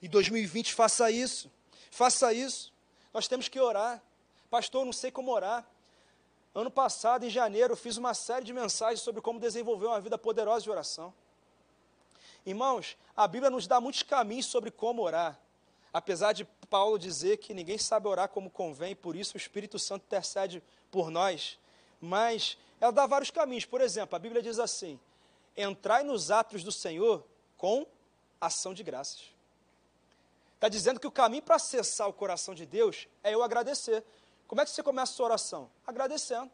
Speaker 1: E 2020 faça isso, faça isso. Nós temos que orar. Pastor, não sei como orar. Ano passado, em janeiro, eu fiz uma série de mensagens sobre como desenvolver uma vida poderosa de oração. Irmãos, a Bíblia nos dá muitos caminhos sobre como orar. Apesar de Paulo dizer que ninguém sabe orar como convém, por isso o Espírito Santo intercede por nós. Mas ela dá vários caminhos. Por exemplo, a Bíblia diz assim: entrai nos atos do Senhor com ação de graças. Está dizendo que o caminho para acessar o coração de Deus é eu agradecer. Como é que você começa a sua oração? Agradecendo.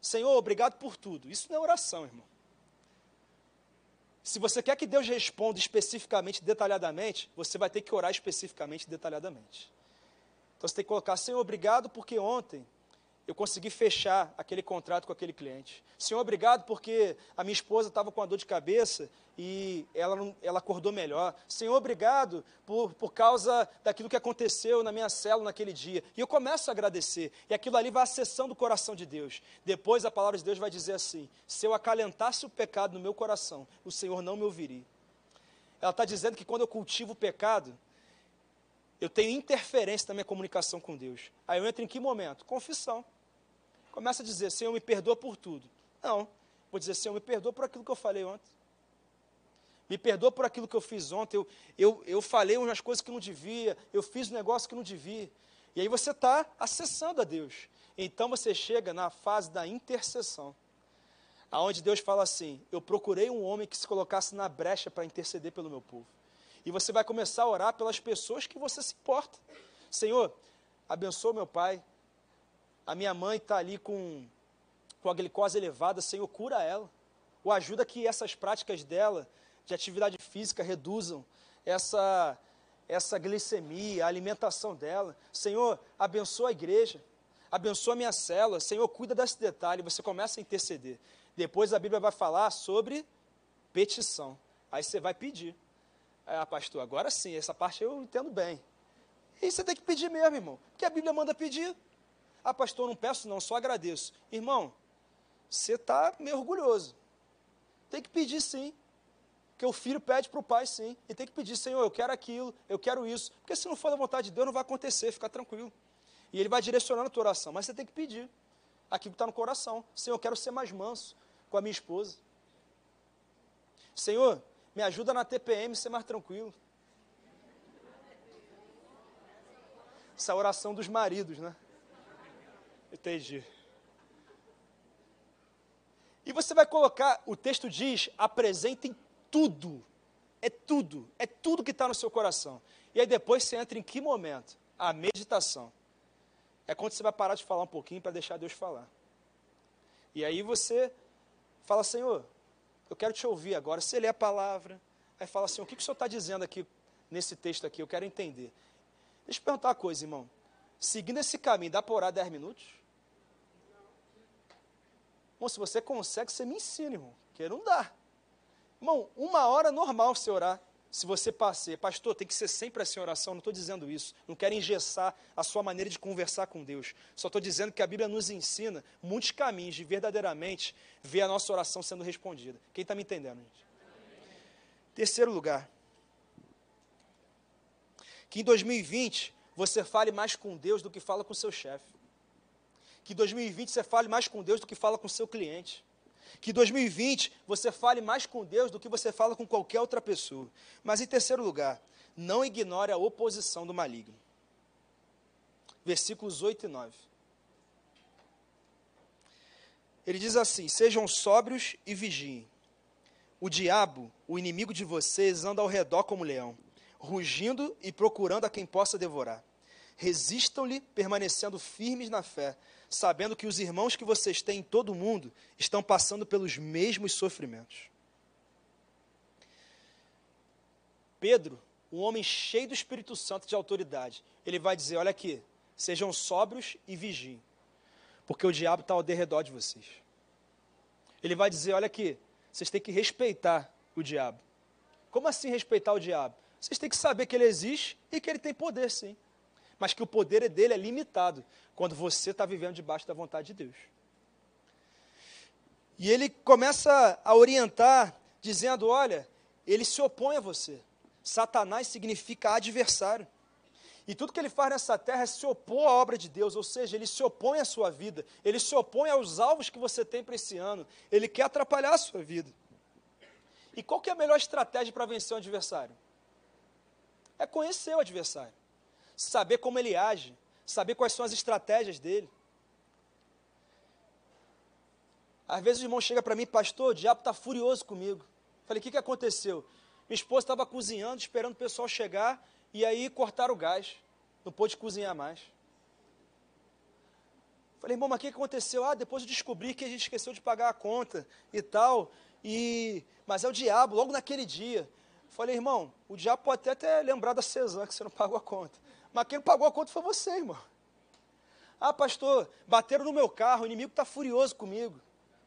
Speaker 1: Senhor, obrigado por tudo. Isso não é oração, irmão. Se você quer que Deus responda especificamente, detalhadamente, você vai ter que orar especificamente, detalhadamente. Então você tem que colocar, Senhor, obrigado porque ontem eu consegui fechar aquele contrato com aquele cliente. Senhor, obrigado porque a minha esposa estava com a dor de cabeça e ela, ela acordou melhor. Senhor, obrigado por, por causa daquilo que aconteceu na minha célula naquele dia. E eu começo a agradecer. E aquilo ali vai acessando o coração de Deus. Depois a palavra de Deus vai dizer assim: se eu acalentasse o pecado no meu coração, o Senhor não me ouviria. Ela está dizendo que quando eu cultivo o pecado, eu tenho interferência na minha comunicação com Deus. Aí eu entro em que momento? Confissão. Começa a dizer, Senhor, me perdoa por tudo. Não. Vou dizer, Senhor, me perdoa por aquilo que eu falei ontem. Me perdoa por aquilo que eu fiz ontem. Eu, eu, eu falei umas coisas que não devia. Eu fiz um negócio que não devia. E aí você está acessando a Deus. Então você chega na fase da intercessão. Aonde Deus fala assim: Eu procurei um homem que se colocasse na brecha para interceder pelo meu povo. E você vai começar a orar pelas pessoas que você se importa. Senhor, abençoa meu pai, a minha mãe está ali com, com a glicose elevada, Senhor, cura ela. Ou ajuda que essas práticas dela, de atividade física, reduzam essa, essa glicemia, a alimentação dela. Senhor, abençoa a igreja, abençoa a minha célula. Senhor, cuida desse detalhe. Você começa a interceder. Depois a Bíblia vai falar sobre petição. Aí você vai pedir. Ah, pastor, agora sim, essa parte eu entendo bem. E você tem que pedir mesmo, irmão. Porque a Bíblia manda pedir. Ah, pastor, não peço não, só agradeço. Irmão, você está meio orgulhoso. Tem que pedir sim. Porque o filho pede para o pai sim. E tem que pedir, Senhor, eu quero aquilo, eu quero isso. Porque se não for da vontade de Deus, não vai acontecer, fica tranquilo. E ele vai direcionando a tua oração. Mas você tem que pedir. Aquilo que está no coração. Senhor, eu quero ser mais manso com a minha esposa. Senhor, me ajuda na TPM ser mais tranquilo. Essa oração dos maridos, né? Entendi. E você vai colocar, o texto diz, apresentem tudo. É tudo, é tudo que está no seu coração. E aí depois você entra em que momento? A meditação. É quando você vai parar de falar um pouquinho para deixar Deus falar. E aí você fala, Senhor, eu quero te ouvir agora. Você lê a palavra, aí fala assim, o que, que o Senhor está dizendo aqui nesse texto aqui? Eu quero entender. Deixa eu perguntar uma coisa, irmão. Seguindo esse caminho, dá para orar 10 minutos? Irmão, se você consegue, você me ensina, irmão. Porque não dá. Irmão, uma hora normal você orar. Se você passeia, pastor, tem que ser sempre assim oração. Não estou dizendo isso. Não quero engessar a sua maneira de conversar com Deus. Só estou dizendo que a Bíblia nos ensina muitos caminhos de verdadeiramente ver a nossa oração sendo respondida. Quem está me entendendo, gente? Terceiro lugar. Que em 2020 você fale mais com Deus do que fala com seu chefe. Que 2020 você fale mais com Deus do que fala com seu cliente. Que 2020 você fale mais com Deus do que você fala com qualquer outra pessoa. Mas em terceiro lugar, não ignore a oposição do maligno. Versículos 8 e 9. Ele diz assim: Sejam sóbrios e vigiem. O diabo, o inimigo de vocês, anda ao redor como leão, rugindo e procurando a quem possa devorar. Resistam-lhe, permanecendo firmes na fé, sabendo que os irmãos que vocês têm em todo o mundo estão passando pelos mesmos sofrimentos. Pedro, um homem cheio do Espírito Santo de autoridade, ele vai dizer: Olha aqui, sejam sóbrios e vigiem, porque o diabo está ao derredor de vocês. Ele vai dizer: Olha aqui, vocês têm que respeitar o diabo. Como assim respeitar o diabo? Vocês têm que saber que ele existe e que ele tem poder, sim. Mas que o poder dele é limitado quando você está vivendo debaixo da vontade de Deus. E ele começa a orientar, dizendo: olha, ele se opõe a você. Satanás significa adversário. E tudo que ele faz nessa terra é se opor à obra de Deus, ou seja, ele se opõe à sua vida, ele se opõe aos alvos que você tem para esse ano, ele quer atrapalhar a sua vida. E qual que é a melhor estratégia para vencer o adversário? É conhecer o adversário, saber como ele age, saber quais são as estratégias dele. Às vezes o irmão chega para mim, pastor, o diabo está furioso comigo. Falei, o que, que aconteceu? Minha esposa estava cozinhando, esperando o pessoal chegar, e aí cortaram o gás. Não pôde cozinhar mais. Falei, irmão, mas o que aconteceu? Ah, depois eu descobri que a gente esqueceu de pagar a conta e tal. E, mas é o diabo, logo naquele dia. Falei, irmão, o diabo pode até ter lembrado da Cezanne que você não pagou a conta. Mas quem pagou a conta foi você, irmão. Ah, pastor, bateram no meu carro, o inimigo está furioso comigo.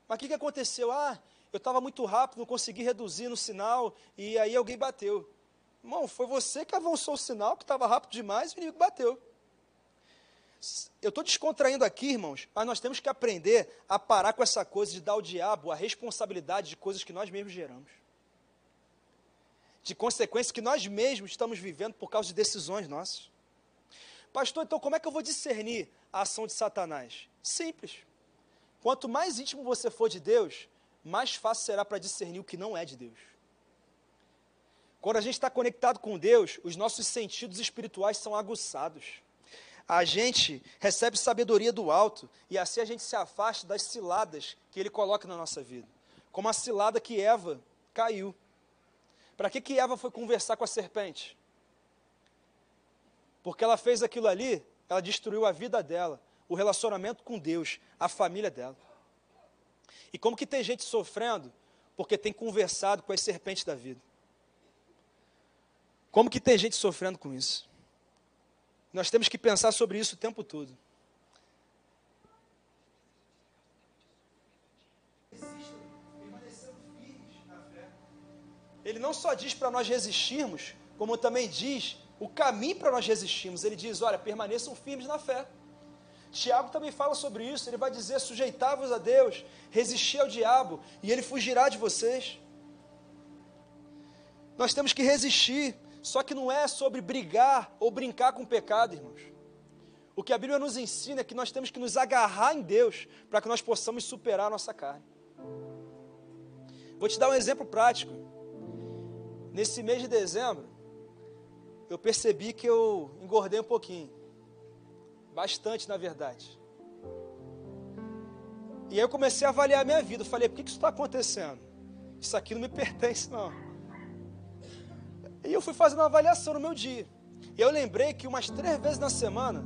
Speaker 1: Mas o que, que aconteceu? Ah, eu estava muito rápido, não consegui reduzir no sinal, e aí alguém bateu. Irmão, foi você que avançou o sinal, que estava rápido demais, e o inimigo bateu. Eu estou descontraindo aqui, irmãos, mas nós temos que aprender a parar com essa coisa de dar ao diabo a responsabilidade de coisas que nós mesmos geramos de consequências que nós mesmos estamos vivendo por causa de decisões nossas. Pastor, então como é que eu vou discernir a ação de Satanás? Simples. Quanto mais íntimo você for de Deus, mais fácil será para discernir o que não é de Deus. Quando a gente está conectado com Deus, os nossos sentidos espirituais são aguçados. A gente recebe sabedoria do alto e assim a gente se afasta das ciladas que Ele coloca na nossa vida. Como a cilada que Eva caiu. Para que, que Eva foi conversar com a serpente? Porque ela fez aquilo ali, ela destruiu a vida dela, o relacionamento com Deus, a família dela. E como que tem gente sofrendo porque tem conversado com as serpentes da vida? Como que tem gente sofrendo com isso? Nós temos que pensar sobre isso o tempo todo. ele não só diz para nós resistirmos, como também diz o caminho para nós resistirmos. Ele diz: olha, permaneçam firmes na fé. Tiago também fala sobre isso. Ele vai dizer: sujeitai-vos a Deus, resistir ao diabo, e ele fugirá de vocês. Nós temos que resistir, só que não é sobre brigar ou brincar com o pecado, irmãos. O que a Bíblia nos ensina é que nós temos que nos agarrar em Deus para que nós possamos superar a nossa carne. Vou te dar um exemplo prático. Nesse mês de dezembro, eu percebi que eu engordei um pouquinho. Bastante, na verdade. E aí eu comecei a avaliar a minha vida. Eu falei, por que isso está acontecendo? Isso aqui não me pertence, não. E eu fui fazendo uma avaliação no meu dia. E eu lembrei que umas três vezes na semana,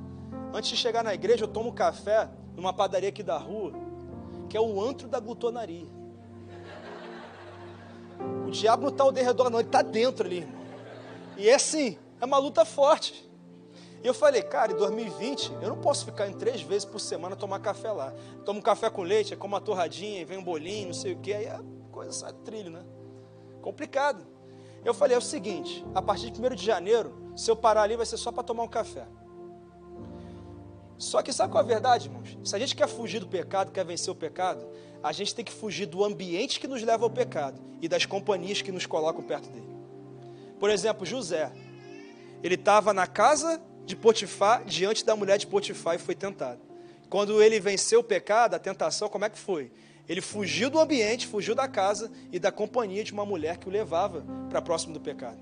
Speaker 1: antes de chegar na igreja, eu tomo café numa padaria aqui da rua, que é o antro da glutonaria. O diabo não está ao derredor, não, ele está dentro ali, irmão. E é assim, é uma luta forte. E eu falei, cara, em 2020, eu não posso ficar em três vezes por semana tomar café lá. Tomo um café com leite, como uma torradinha, vem um bolinho, não sei o quê, aí a coisa sai do trilho, né? Complicado. Eu falei, é o seguinte, a partir de 1 de janeiro, se eu parar ali, vai ser só para tomar um café. Só que sabe qual é a verdade, irmãos? Se a gente quer fugir do pecado, quer vencer o pecado, a gente tem que fugir do ambiente que nos leva ao pecado e das companhias que nos colocam perto dele. Por exemplo, José. Ele estava na casa de Potifar, diante da mulher de Potifar e foi tentado. Quando ele venceu o pecado, a tentação, como é que foi? Ele fugiu do ambiente, fugiu da casa e da companhia de uma mulher que o levava para próximo do pecado.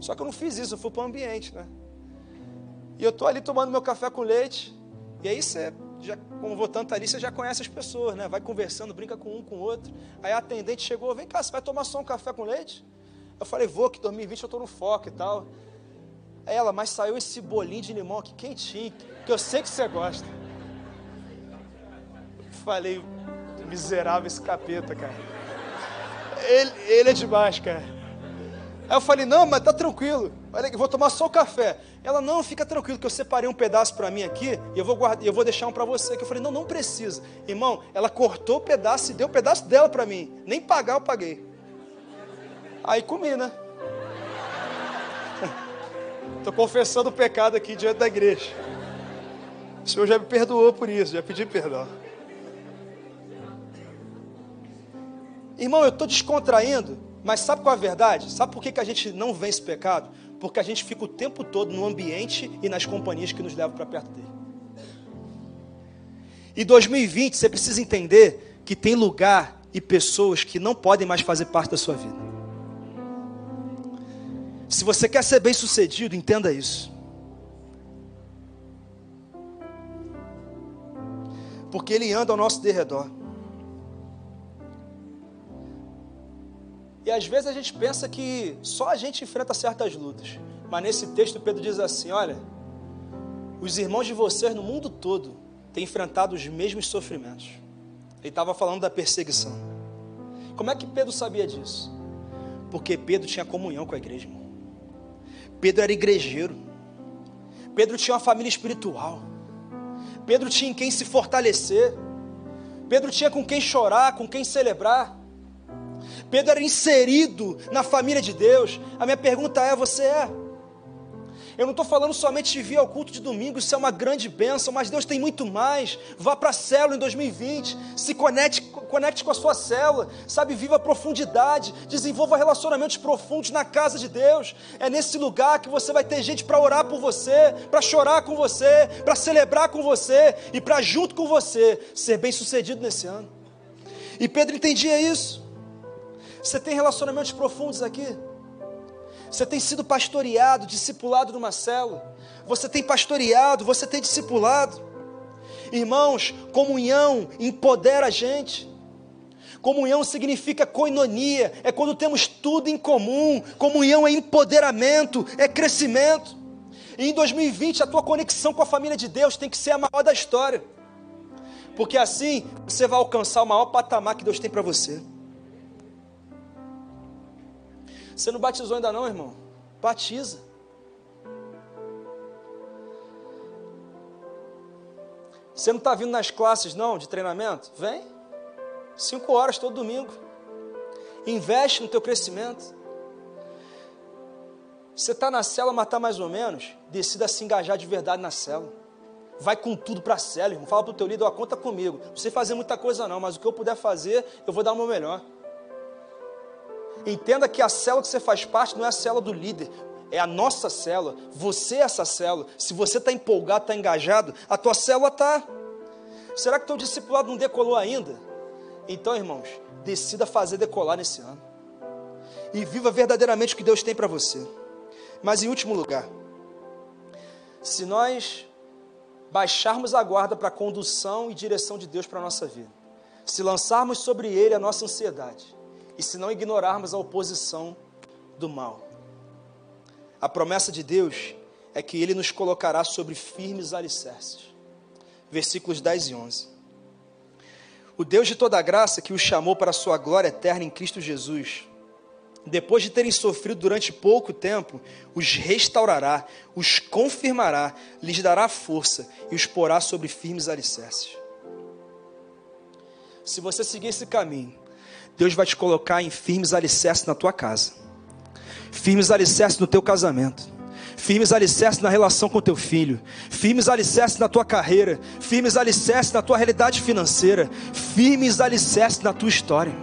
Speaker 1: Só que eu não fiz isso, eu fui para o ambiente, né? E eu estou ali tomando meu café com leite, e aí você já, como vou tanto ali, você já conhece as pessoas, né? Vai conversando, brinca com um, com o outro. Aí a atendente chegou, vem cá, você vai tomar só um café com leite? Eu falei, vou, que 2020 eu estou no foco e tal. Ela, mas saiu esse bolinho de limão aqui quentinho, que eu sei que você gosta. Falei, miserável esse capeta, cara. Ele, ele é demais, cara. Aí eu falei, não, mas tá tranquilo. Olha, vou tomar só o café. Ela, não, fica tranquilo, que eu separei um pedaço para mim aqui e eu vou guardar, eu vou deixar um para você. Que eu falei, não, não precisa. Irmão, ela cortou o pedaço e deu o um pedaço dela para mim. Nem pagar eu paguei. Aí comi, né? Estou confessando o pecado aqui diante da igreja. O Senhor já me perdoou por isso, já pedi perdão. Irmão, eu estou descontraindo, mas sabe qual é a verdade? Sabe por que, que a gente não vence pecado? Porque a gente fica o tempo todo no ambiente e nas companhias que nos levam para perto dele. E 2020, você precisa entender que tem lugar e pessoas que não podem mais fazer parte da sua vida. Se você quer ser bem sucedido, entenda isso. Porque ele anda ao nosso derredor. E às vezes a gente pensa que só a gente enfrenta certas lutas. Mas nesse texto Pedro diz assim: olha, os irmãos de vocês no mundo todo têm enfrentado os mesmos sofrimentos. Ele estava falando da perseguição. Como é que Pedro sabia disso? Porque Pedro tinha comunhão com a igreja. Pedro era igrejeiro. Pedro tinha uma família espiritual. Pedro tinha em quem se fortalecer. Pedro tinha com quem chorar, com quem celebrar. Pedro era inserido na família de Deus. A minha pergunta é: você é? Eu não estou falando somente de vir ao culto de domingo, isso é uma grande bênção, mas Deus tem muito mais. Vá para a célula em 2020, se conecte, conecte com a sua célula, sabe, viva a profundidade, desenvolva relacionamentos profundos na casa de Deus. É nesse lugar que você vai ter gente para orar por você, para chorar com você, para celebrar com você e para junto com você ser bem sucedido nesse ano. E Pedro entendia isso. Você tem relacionamentos profundos aqui? Você tem sido pastoreado, discipulado numa célula? Você tem pastoreado, você tem discipulado? Irmãos, comunhão empodera a gente. Comunhão significa coinonia, é quando temos tudo em comum. Comunhão é empoderamento, é crescimento. E em 2020 a tua conexão com a família de Deus tem que ser a maior da história. Porque assim você vai alcançar o maior patamar que Deus tem para você. Você não batizou ainda não, irmão? Batiza. Você não está vindo nas classes, não, de treinamento? Vem. Cinco horas todo domingo. Investe no teu crescimento. Você está na cela, mas está mais ou menos. Decida se engajar de verdade na cela. Vai com tudo para a cela, irmão. Fala para o teu líder, ó, conta comigo. Não sei fazer muita coisa não, mas o que eu puder fazer, eu vou dar o meu melhor. Entenda que a célula que você faz parte não é a célula do líder, é a nossa célula. Você é essa célula. Se você está empolgado, está engajado, a tua célula está. Será que teu discipulado não decolou ainda? Então, irmãos, decida fazer decolar nesse ano. E viva verdadeiramente o que Deus tem para você. Mas em último lugar, se nós baixarmos a guarda para a condução e direção de Deus para a nossa vida, se lançarmos sobre Ele a nossa ansiedade, e se não ignorarmos a oposição do mal. A promessa de Deus é que Ele nos colocará sobre firmes alicerces. Versículos 10 e 11. O Deus de toda graça que os chamou para a sua glória eterna em Cristo Jesus, depois de terem sofrido durante pouco tempo, os restaurará, os confirmará, lhes dará força e os porá sobre firmes alicerces. Se você seguir esse caminho, Deus vai te colocar em firmes alicerces na tua casa, firmes alicerces no teu casamento, firmes alicerces na relação com teu filho, firmes alicerces na tua carreira, firmes alicerces na tua realidade financeira, firmes alicerces na tua história.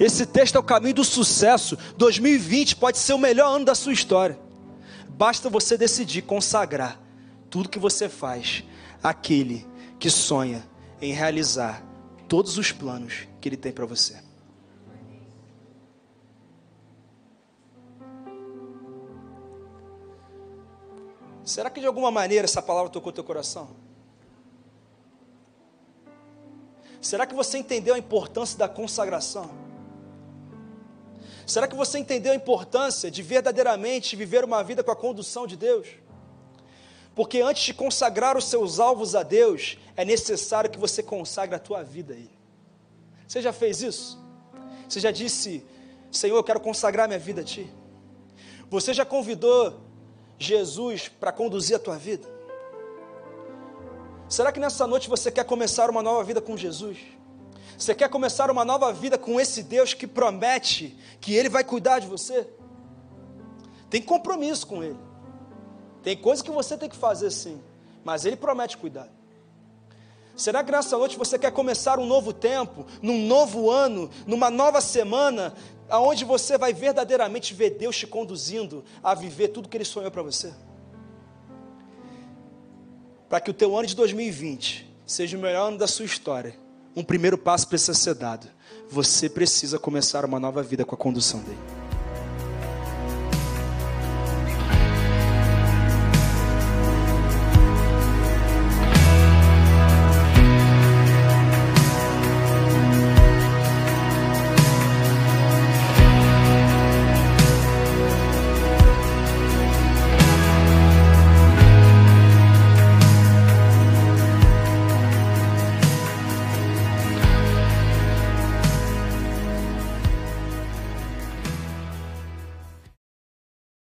Speaker 1: Esse texto é o caminho do sucesso. 2020 pode ser o melhor ano da sua história. Basta você decidir consagrar tudo que você faz àquele que sonha em realizar todos os planos que Ele tem para você. Será que de alguma maneira essa palavra tocou teu coração? Será que você entendeu a importância da consagração? Será que você entendeu a importância de verdadeiramente viver uma vida com a condução de Deus? Porque antes de consagrar os seus alvos a Deus, é necessário que você consagre a tua vida a Ele. Você já fez isso? Você já disse, Senhor, eu quero consagrar minha vida a Ti? Você já convidou Jesus para conduzir a tua vida? Será que nessa noite você quer começar uma nova vida com Jesus? Você quer começar uma nova vida com esse Deus que promete que Ele vai cuidar de você? Tem compromisso com Ele. Tem coisa que você tem que fazer sim, mas Ele promete cuidar. Será que nessa noite você quer começar um novo tempo, num novo ano, numa nova semana, aonde você vai verdadeiramente ver Deus te conduzindo a viver tudo que Ele sonhou para você? para que o teu ano de 2020 seja o melhor ano da sua história, um primeiro passo precisa ser dado. Você precisa começar uma nova vida com a condução dele.